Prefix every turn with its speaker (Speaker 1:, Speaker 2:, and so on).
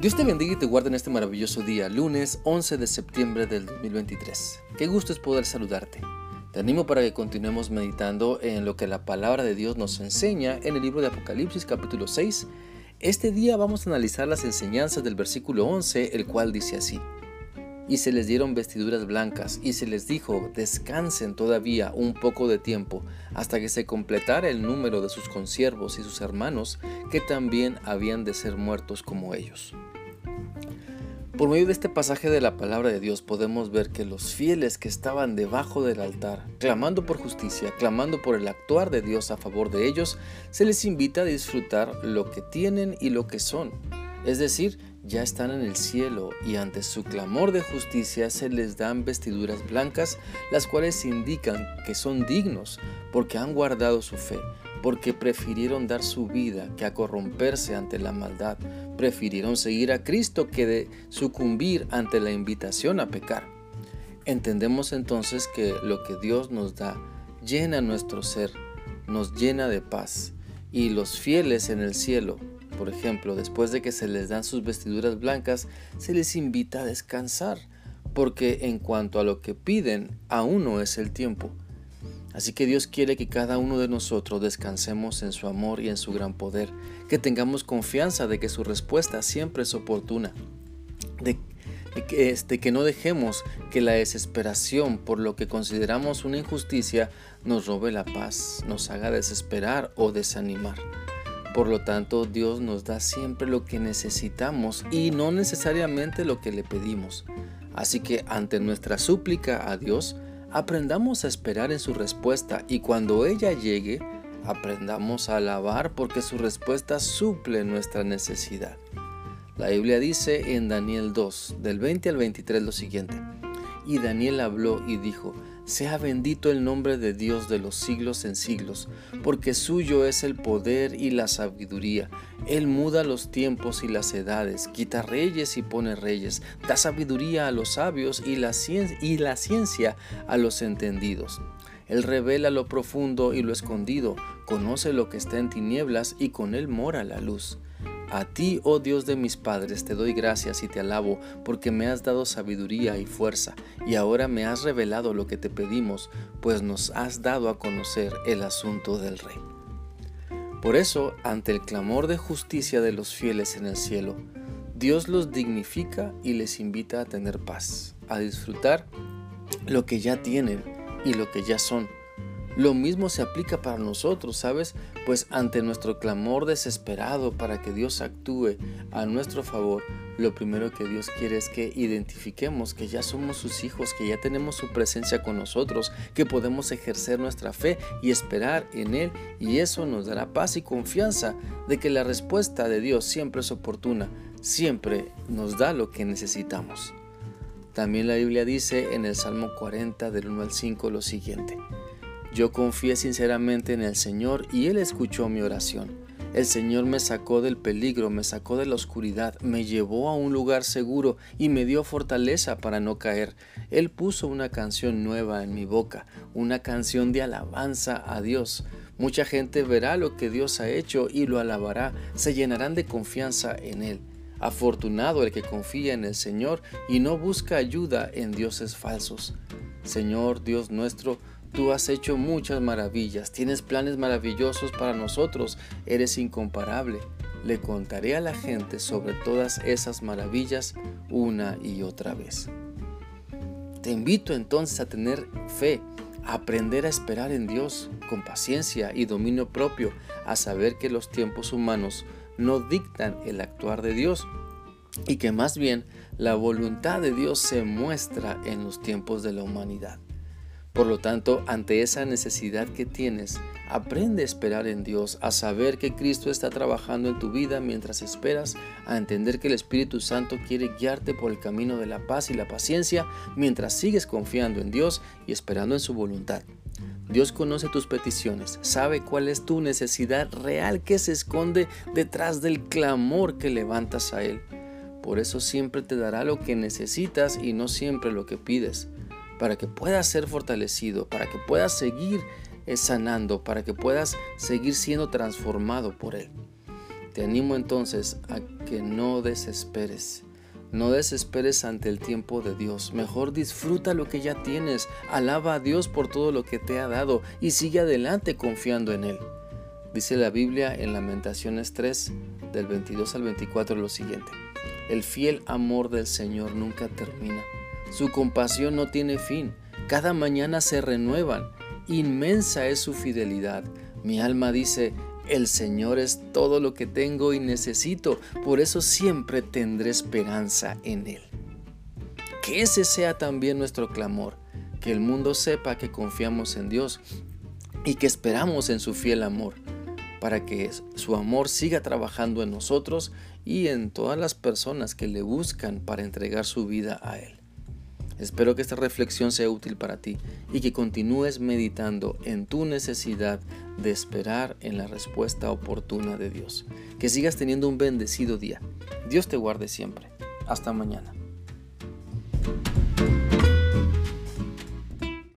Speaker 1: Dios te bendiga y te guarde en este maravilloso día, lunes 11 de septiembre del 2023. Qué gusto es poder saludarte. Te animo para que continuemos meditando en lo que la palabra de Dios nos enseña en el libro de Apocalipsis capítulo 6. Este día vamos a analizar las enseñanzas del versículo 11, el cual dice así. Y se les dieron vestiduras blancas, y se les dijo, descansen todavía un poco de tiempo, hasta que se completara el número de sus consiervos y sus hermanos, que también habían de ser muertos como ellos. Por medio de este pasaje de la palabra de Dios podemos ver que los fieles que estaban debajo del altar, clamando por justicia, clamando por el actuar de Dios a favor de ellos, se les invita a disfrutar lo que tienen y lo que son. Es decir, ya están en el cielo y ante su clamor de justicia se les dan vestiduras blancas, las cuales indican que son dignos porque han guardado su fe, porque prefirieron dar su vida que a corromperse ante la maldad, prefirieron seguir a Cristo que de sucumbir ante la invitación a pecar. Entendemos entonces que lo que Dios nos da llena nuestro ser, nos llena de paz, y los fieles en el cielo, por ejemplo, después de que se les dan sus vestiduras blancas, se les invita a descansar, porque en cuanto a lo que piden, aún no es el tiempo. Así que Dios quiere que cada uno de nosotros descansemos en su amor y en su gran poder, que tengamos confianza de que su respuesta siempre es oportuna, de, que, este, que no dejemos que la desesperación por lo que consideramos una injusticia nos robe la paz, nos haga desesperar o desanimar. Por lo tanto, Dios nos da siempre lo que necesitamos y no necesariamente lo que le pedimos. Así que ante nuestra súplica a Dios, Aprendamos a esperar en su respuesta y cuando ella llegue, aprendamos a alabar porque su respuesta suple nuestra necesidad. La Biblia dice en Daniel 2, del 20 al 23 lo siguiente. Y Daniel habló y dijo, sea bendito el nombre de Dios de los siglos en siglos, porque suyo es el poder y la sabiduría. Él muda los tiempos y las edades, quita reyes y pone reyes, da sabiduría a los sabios y la, y la ciencia a los entendidos. Él revela lo profundo y lo escondido, conoce lo que está en tinieblas y con él mora la luz. A ti, oh Dios de mis padres, te doy gracias y te alabo, porque me has dado sabiduría y fuerza, y ahora me has revelado lo que te pedimos, pues nos has dado a conocer el asunto del Rey. Por eso, ante el clamor de justicia de los fieles en el cielo, Dios los dignifica y les invita a tener paz, a disfrutar lo que ya tienen y lo que ya son lo mismo se aplica para nosotros, ¿sabes? Pues ante nuestro clamor desesperado para que Dios actúe a nuestro favor, lo primero que Dios quiere es que identifiquemos que ya somos sus hijos, que ya tenemos su presencia con nosotros, que podemos ejercer nuestra fe y esperar en Él y eso nos dará paz y confianza de que la respuesta de Dios siempre es oportuna, siempre nos da lo que necesitamos. También la Biblia dice en el Salmo 40 del 1 al 5 lo siguiente. Yo confié sinceramente en el Señor y Él escuchó mi oración. El Señor me sacó del peligro, me sacó de la oscuridad, me llevó a un lugar seguro y me dio fortaleza para no caer. Él puso una canción nueva en mi boca, una canción de alabanza a Dios. Mucha gente verá lo que Dios ha hecho y lo alabará, se llenarán de confianza en Él. Afortunado el que confía en el Señor y no busca ayuda en dioses falsos. Señor Dios nuestro, Tú has hecho muchas maravillas, tienes planes maravillosos para nosotros, eres incomparable. Le contaré a la gente sobre todas esas maravillas una y otra vez. Te invito entonces a tener fe, a aprender a esperar en Dios con paciencia y dominio propio, a saber que los tiempos humanos no dictan el actuar de Dios y que más bien la voluntad de Dios se muestra en los tiempos de la humanidad. Por lo tanto, ante esa necesidad que tienes, aprende a esperar en Dios, a saber que Cristo está trabajando en tu vida mientras esperas, a entender que el Espíritu Santo quiere guiarte por el camino de la paz y la paciencia mientras sigues confiando en Dios y esperando en su voluntad. Dios conoce tus peticiones, sabe cuál es tu necesidad real que se esconde detrás del clamor que levantas a Él. Por eso siempre te dará lo que necesitas y no siempre lo que pides para que puedas ser fortalecido, para que puedas seguir eh, sanando, para que puedas seguir siendo transformado por Él. Te animo entonces a que no desesperes. No desesperes ante el tiempo de Dios. Mejor disfruta lo que ya tienes. Alaba a Dios por todo lo que te ha dado y sigue adelante confiando en Él. Dice la Biblia en Lamentaciones 3, del 22 al 24, lo siguiente. El fiel amor del Señor nunca termina. Su compasión no tiene fin. Cada mañana se renuevan. Inmensa es su fidelidad. Mi alma dice, el Señor es todo lo que tengo y necesito. Por eso siempre tendré esperanza en Él. Que ese sea también nuestro clamor. Que el mundo sepa que confiamos en Dios y que esperamos en su fiel amor para que su amor siga trabajando en nosotros y en todas las personas que le buscan para entregar su vida a Él. Espero que esta reflexión sea útil para ti y que continúes meditando en tu necesidad de esperar en la respuesta oportuna de Dios. Que sigas teniendo un bendecido día. Dios te guarde siempre. Hasta mañana.